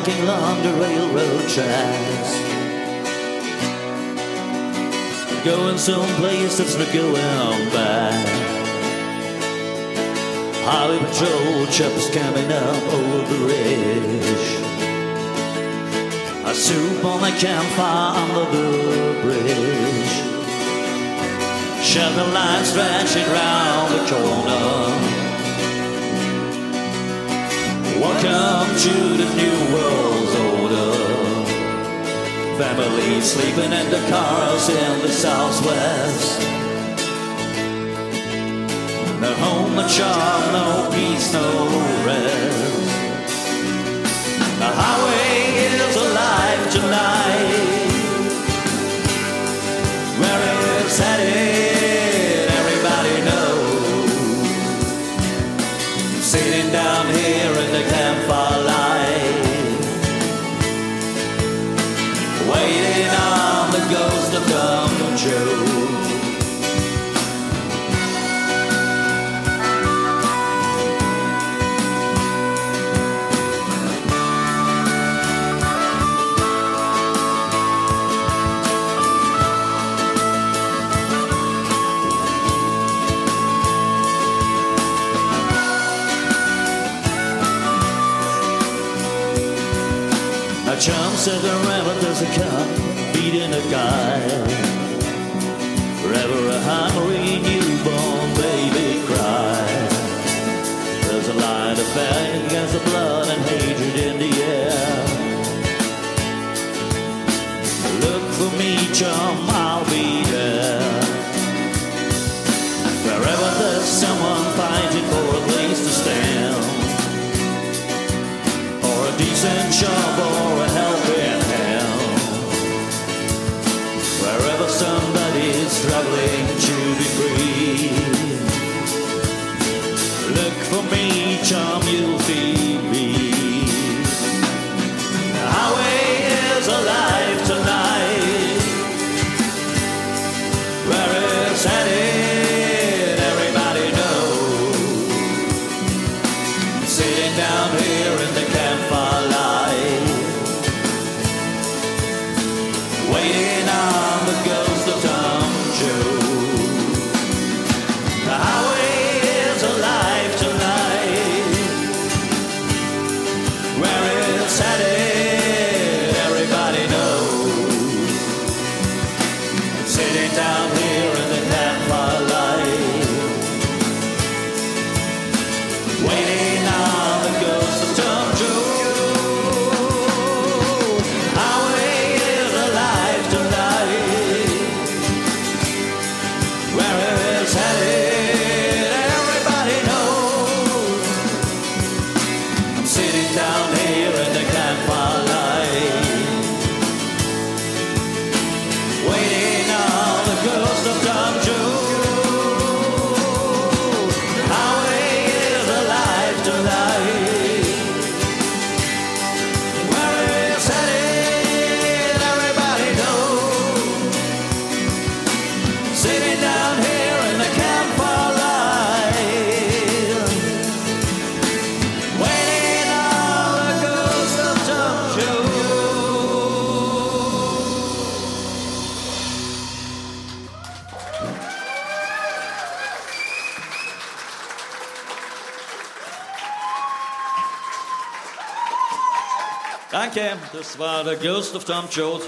Walking along the railroad tracks. Going someplace that's not going back. Highway patrol choppers coming up over the ridge. A soup on the campfire under the bridge. Shelter line stretching round the corner. To the new world's order. Families sleeping in the cars in the southwest. No home, no charm, no peace, no rest. The highway is alive tonight. Where it's headed, everybody knows. Sitting down here in the waiting on the ghost of Tom Joad. Chum said the rabbit does a cut, beating a guy. Forever a hungry newborn baby cry. There's a line of fire against the blood and hatred in the air. Look for me, chum, I'll be there. Wherever there's someone fighting for a place to stand or a decent job struggling to be free, look for me, chum, you'll feed sitting down here in the campfire Danke, das war der Ghost of Tom Joad.